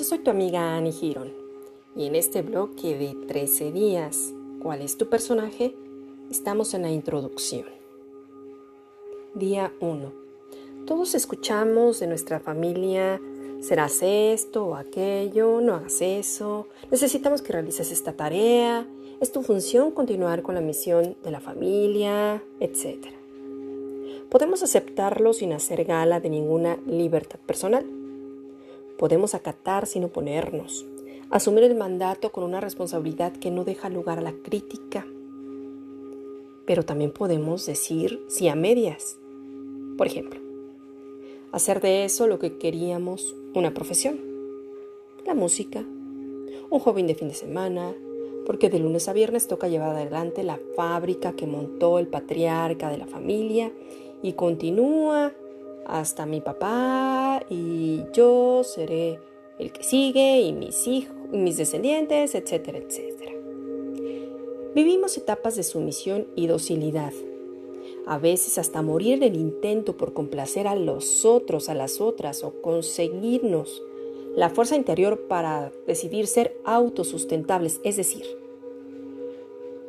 Yo soy tu amiga Annie Giron y en este bloque de 13 días, ¿cuál es tu personaje? Estamos en la introducción. Día 1. Todos escuchamos de nuestra familia, serás esto o aquello, no hagas eso, necesitamos que realices esta tarea, es tu función continuar con la misión de la familia, etc. Podemos aceptarlo sin hacer gala de ninguna libertad personal Podemos acatar sin oponernos, asumir el mandato con una responsabilidad que no deja lugar a la crítica. Pero también podemos decir sí a medias. Por ejemplo, hacer de eso lo que queríamos una profesión, la música, un joven de fin de semana, porque de lunes a viernes toca llevar adelante la fábrica que montó el patriarca de la familia y continúa hasta mi papá y yo seré el que sigue y mis hijos, mis descendientes, etcétera, etcétera. Vivimos etapas de sumisión y docilidad, a veces hasta morir en el intento por complacer a los otros, a las otras o conseguirnos la fuerza interior para decidir ser autosustentables, es decir,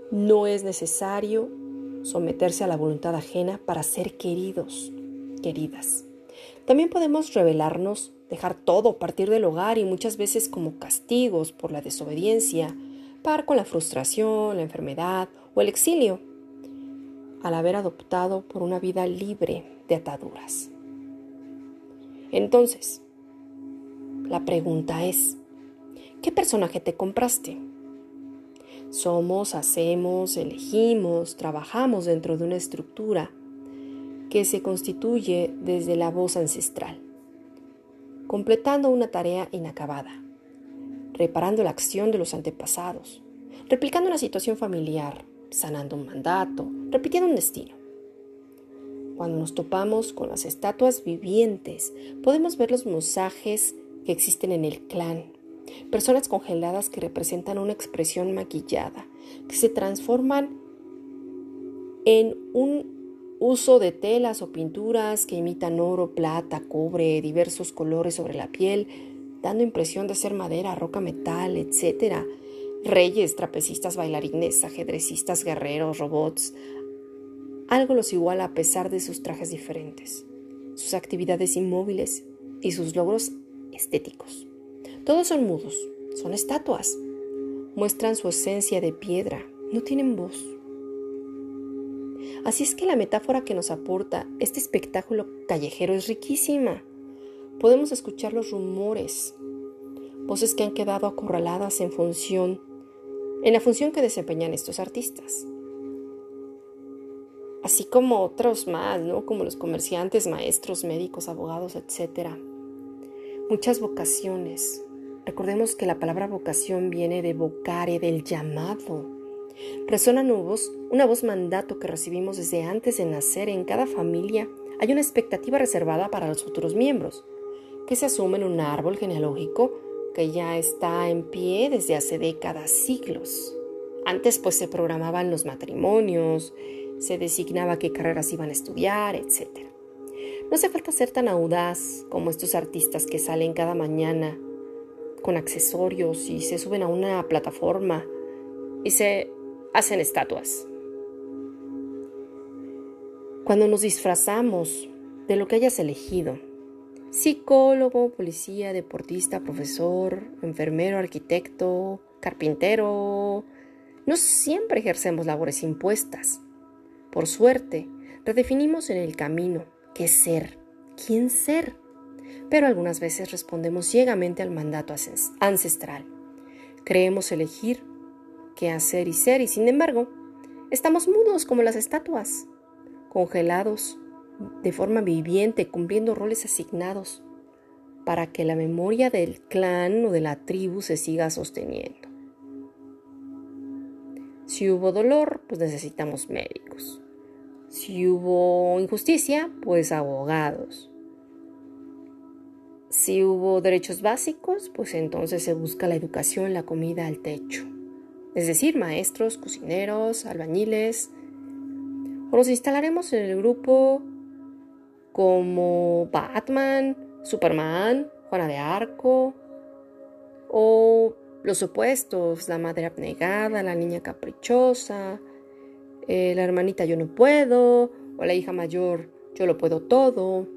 no es necesario someterse a la voluntad ajena para ser queridos queridas. También podemos revelarnos, dejar todo, partir del hogar y muchas veces como castigos por la desobediencia, par con la frustración, la enfermedad o el exilio, al haber adoptado por una vida libre de ataduras. Entonces, la pregunta es, ¿qué personaje te compraste? Somos, hacemos, elegimos, trabajamos dentro de una estructura que se constituye desde la voz ancestral, completando una tarea inacabada, reparando la acción de los antepasados, replicando una situación familiar, sanando un mandato, repitiendo un destino. Cuando nos topamos con las estatuas vivientes, podemos ver los mosajes que existen en el clan, personas congeladas que representan una expresión maquillada, que se transforman en un uso de telas o pinturas que imitan oro, plata, cobre, diversos colores sobre la piel, dando impresión de ser madera, roca, metal, etc. Reyes, trapecistas, bailarines, ajedrecistas, guerreros, robots. Algo los iguala a pesar de sus trajes diferentes, sus actividades inmóviles y sus logros estéticos. Todos son mudos, son estatuas. Muestran su esencia de piedra, no tienen voz. Así es que la metáfora que nos aporta este espectáculo callejero es riquísima. Podemos escuchar los rumores, voces que han quedado acorraladas en función, en la función que desempeñan estos artistas. Así como otros más, ¿no? Como los comerciantes, maestros, médicos, abogados, etc. Muchas vocaciones. Recordemos que la palabra vocación viene de vocare, del llamado. Resuena nuevos, una voz mandato que recibimos desde antes de nacer en cada familia. Hay una expectativa reservada para los futuros miembros, que se asume en un árbol genealógico que ya está en pie desde hace décadas, siglos. Antes pues se programaban los matrimonios, se designaba qué carreras iban a estudiar, etc. No hace falta ser tan audaz como estos artistas que salen cada mañana con accesorios y se suben a una plataforma y se hacen estatuas. Cuando nos disfrazamos de lo que hayas elegido, psicólogo, policía, deportista, profesor, enfermero, arquitecto, carpintero, no siempre ejercemos labores impuestas. Por suerte, redefinimos en el camino qué ser, quién ser, pero algunas veces respondemos ciegamente al mandato ancestral. Creemos elegir qué hacer y ser, y sin embargo, estamos mudos como las estatuas, congelados de forma viviente, cumpliendo roles asignados, para que la memoria del clan o de la tribu se siga sosteniendo. Si hubo dolor, pues necesitamos médicos. Si hubo injusticia, pues abogados. Si hubo derechos básicos, pues entonces se busca la educación, la comida, el techo es decir, maestros, cocineros, albañiles. O nos instalaremos en el grupo como Batman, Superman, Juana de Arco, O los opuestos, la madre abnegada, la niña caprichosa, eh, la hermanita yo no puedo, o la hija mayor yo lo puedo todo.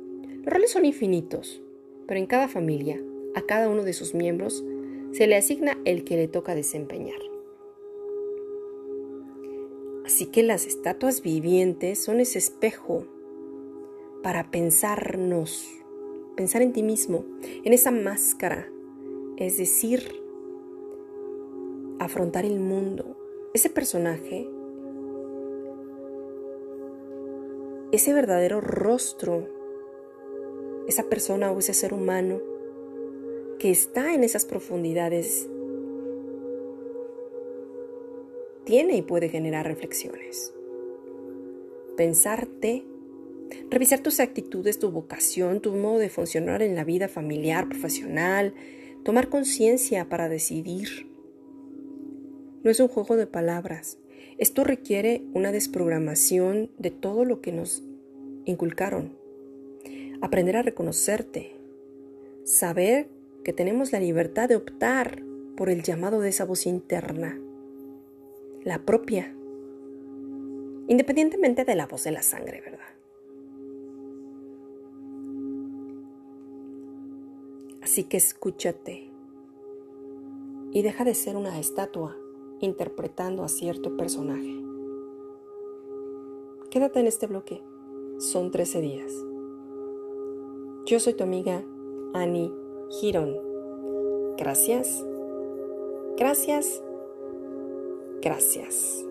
Los roles son infinitos, pero en cada familia, a cada uno de sus miembros, se le asigna el que le toca desempeñar. Así que las estatuas vivientes son ese espejo para pensarnos, pensar en ti mismo, en esa máscara, es decir, afrontar el mundo. Ese personaje, ese verdadero rostro, esa persona o ese ser humano que está en esas profundidades tiene y puede generar reflexiones. Pensarte, revisar tus actitudes, tu vocación, tu modo de funcionar en la vida familiar, profesional, tomar conciencia para decidir. No es un juego de palabras. Esto requiere una desprogramación de todo lo que nos inculcaron. Aprender a reconocerte. Saber que tenemos la libertad de optar por el llamado de esa voz interna la propia, independientemente de la voz de la sangre, ¿verdad? Así que escúchate y deja de ser una estatua interpretando a cierto personaje. Quédate en este bloque. Son 13 días. Yo soy tu amiga Annie Giron. Gracias. Gracias Gracias.